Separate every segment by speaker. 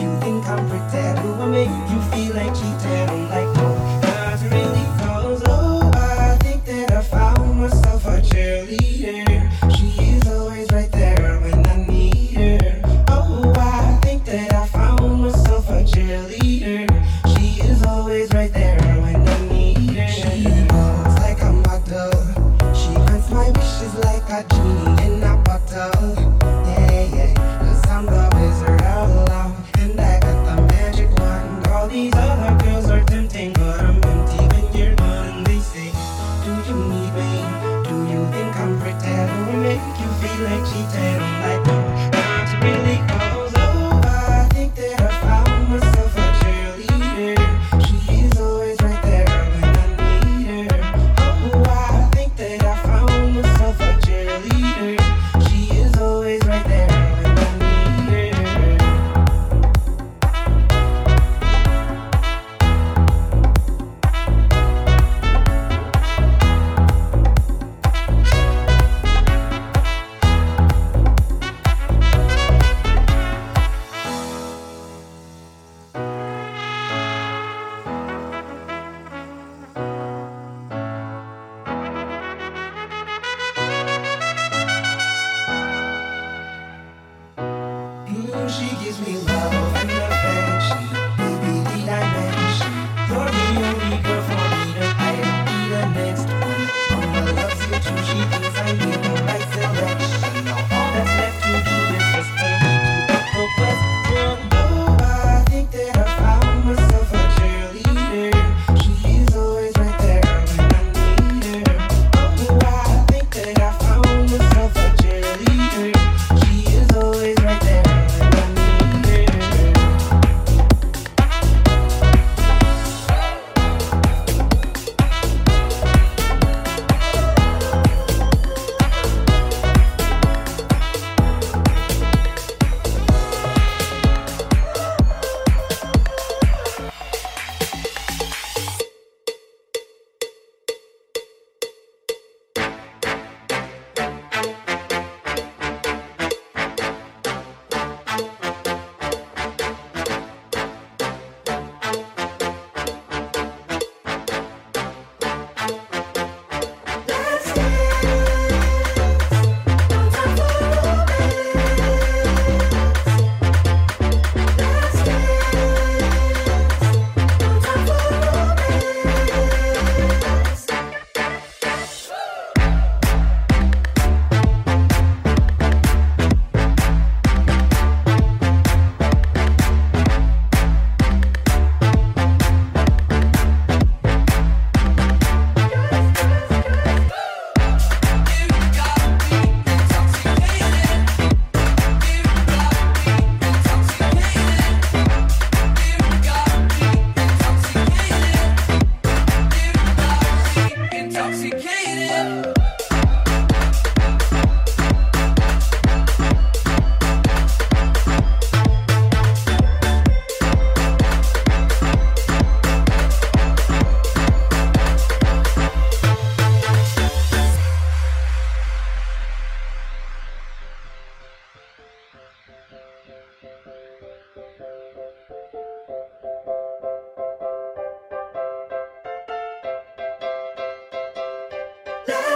Speaker 1: you
Speaker 2: think I'm pretend? Who I make you feel like cheating? Like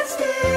Speaker 2: Intoxicated.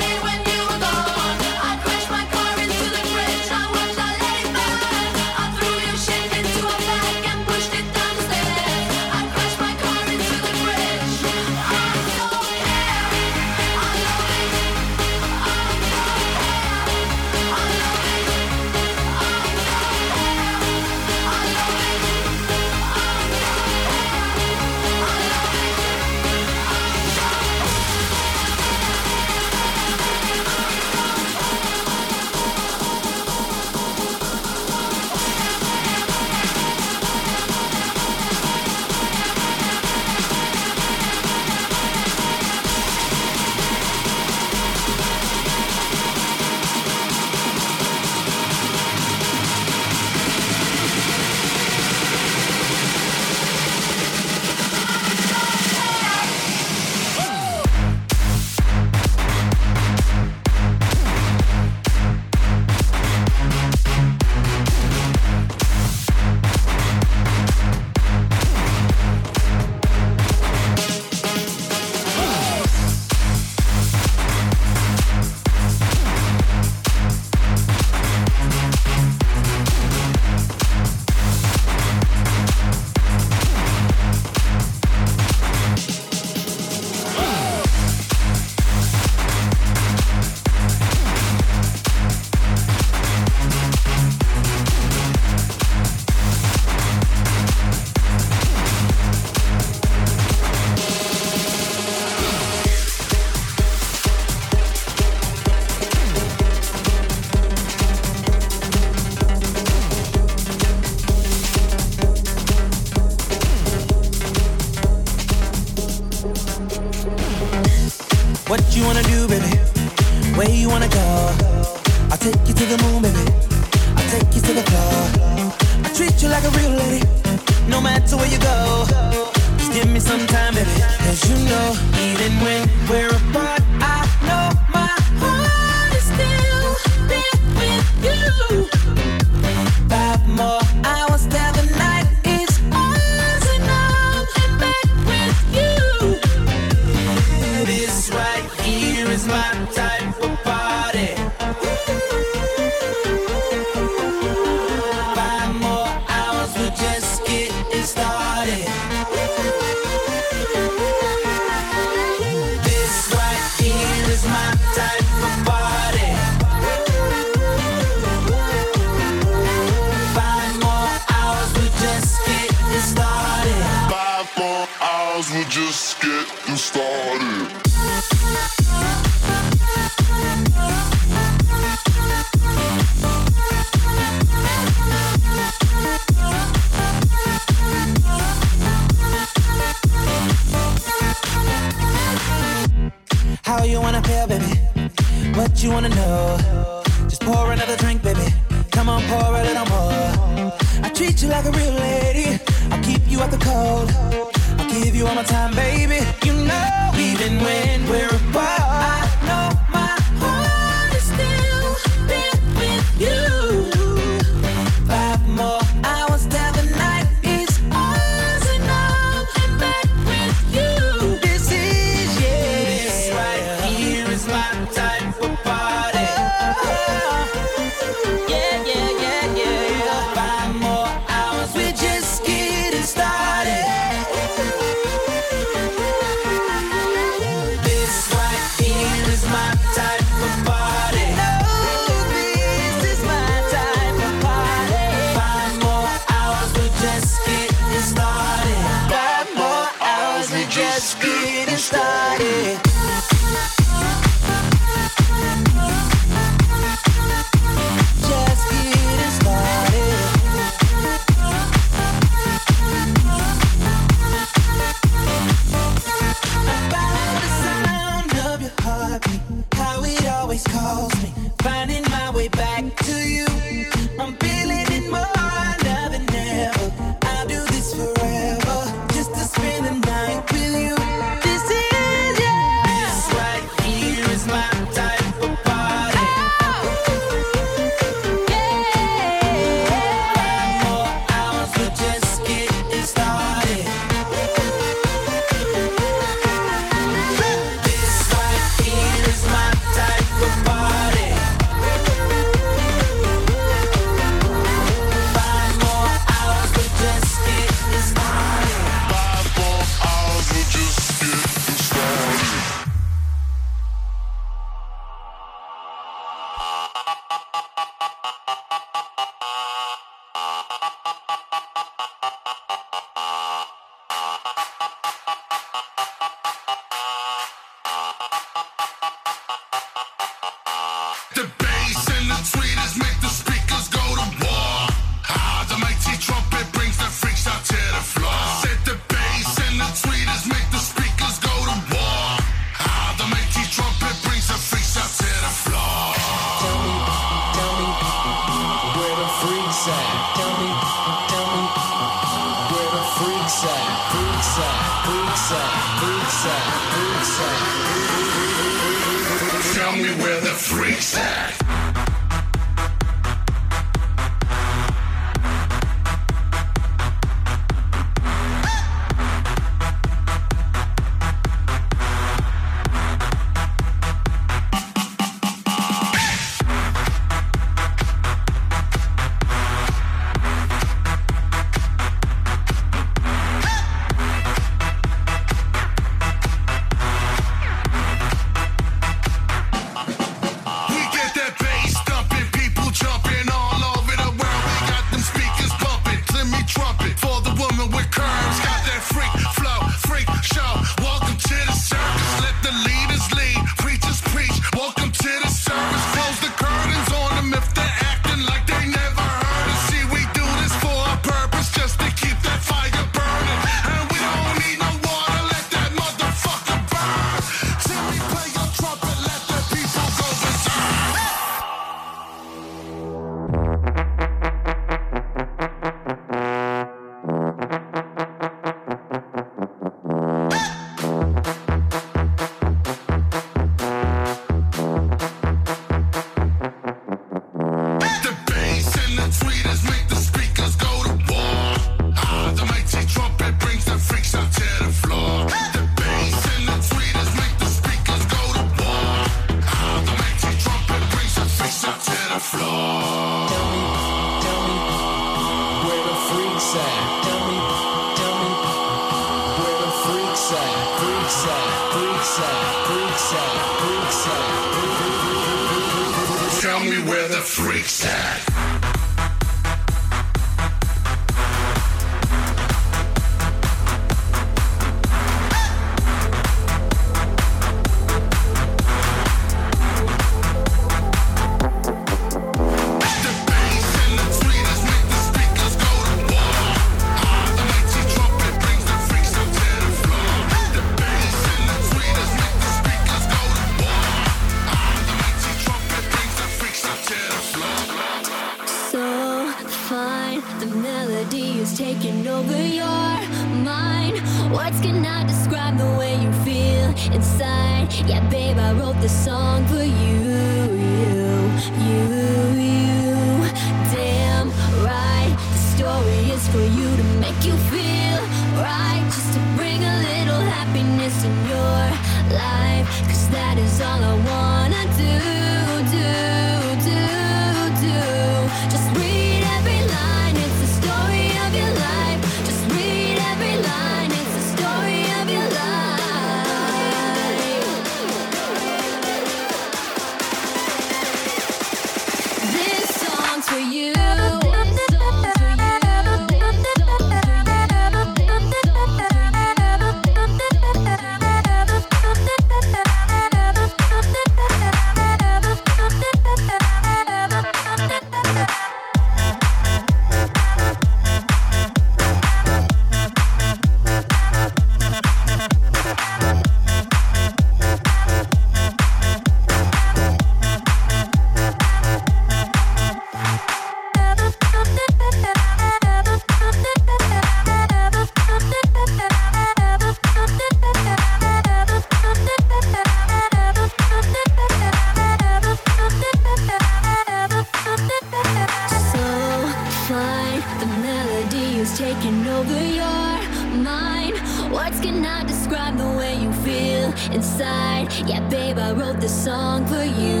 Speaker 2: cannot describe the way you feel inside. Yeah, babe, I wrote this song for you,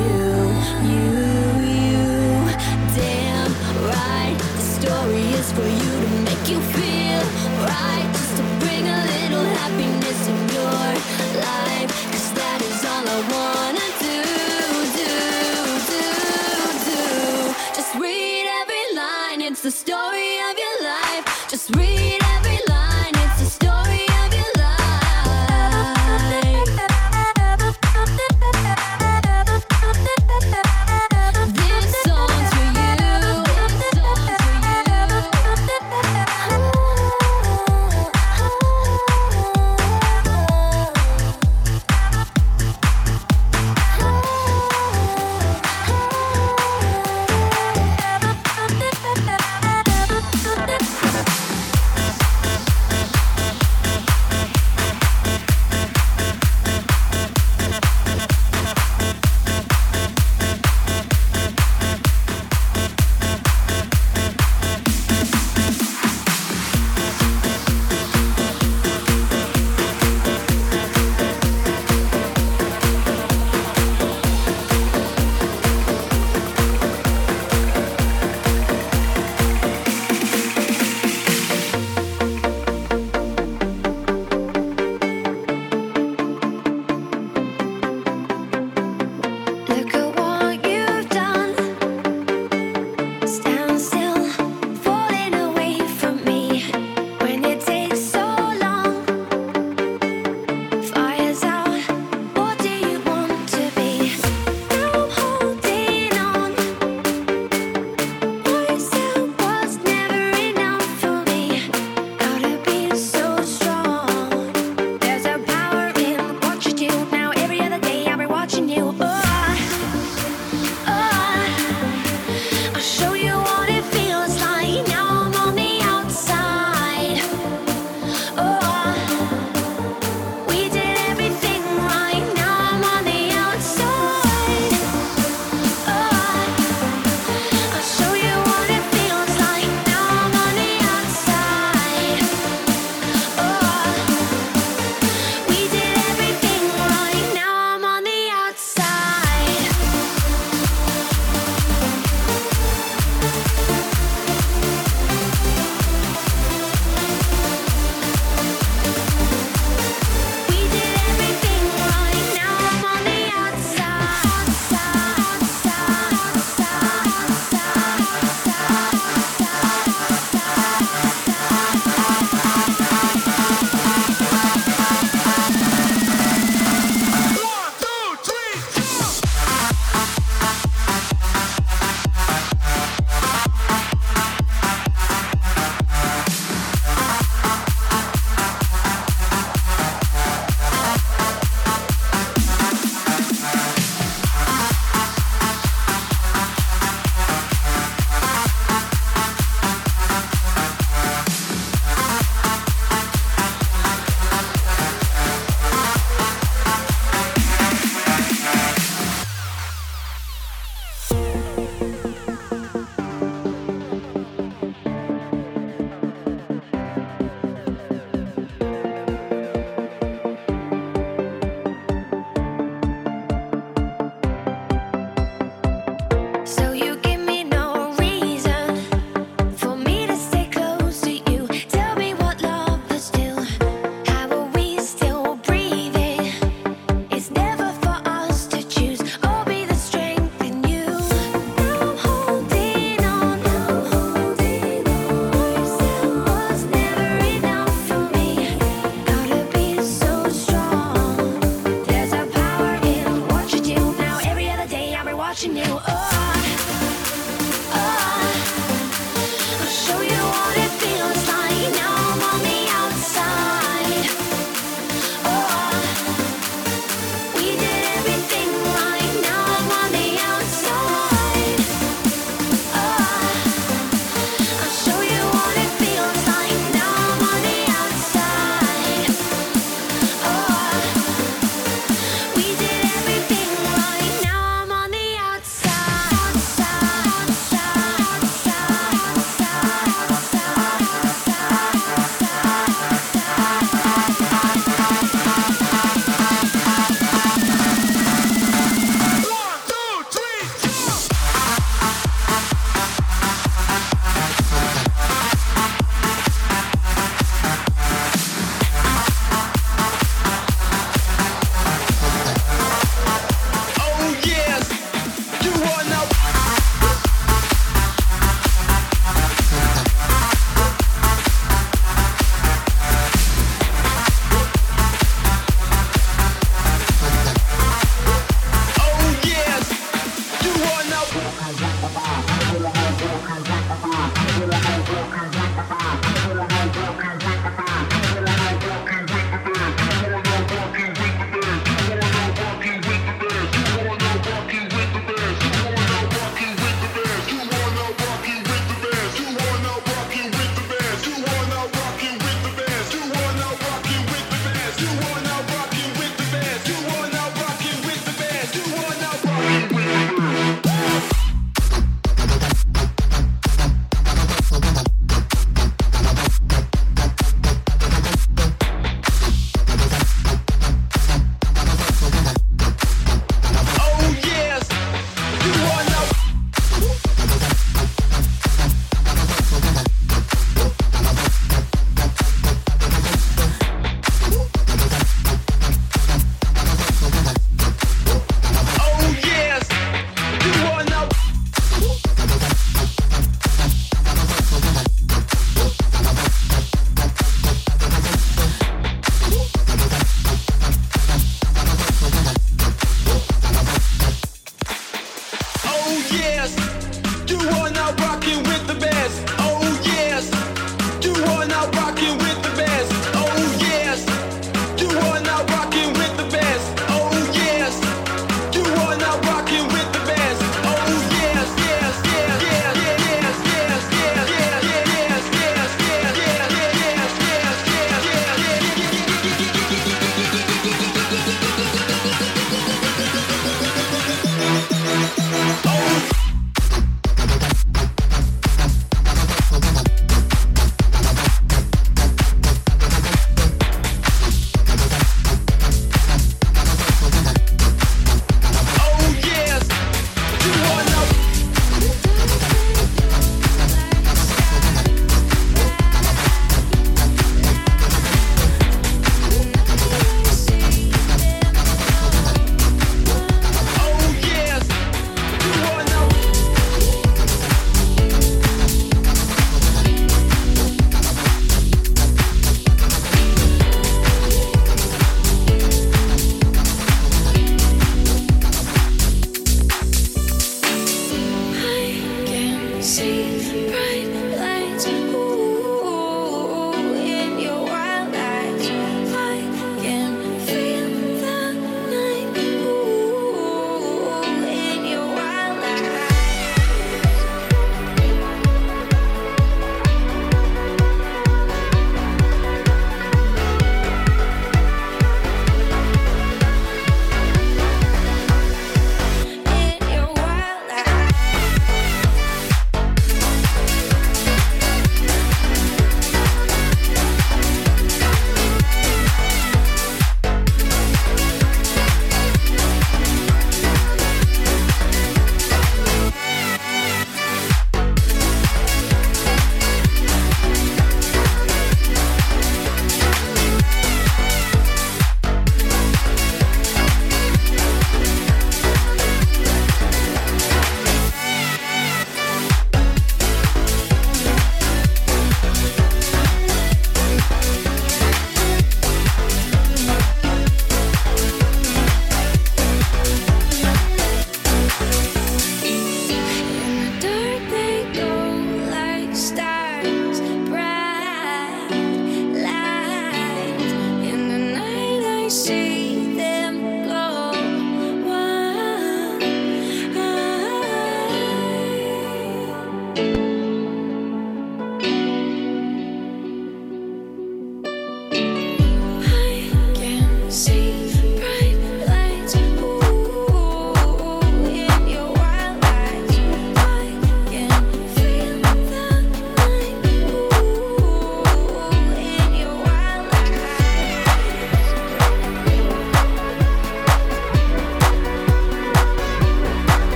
Speaker 2: you, you, you. Damn right, the story is for you to make you feel right, just to bring a little happiness in your life.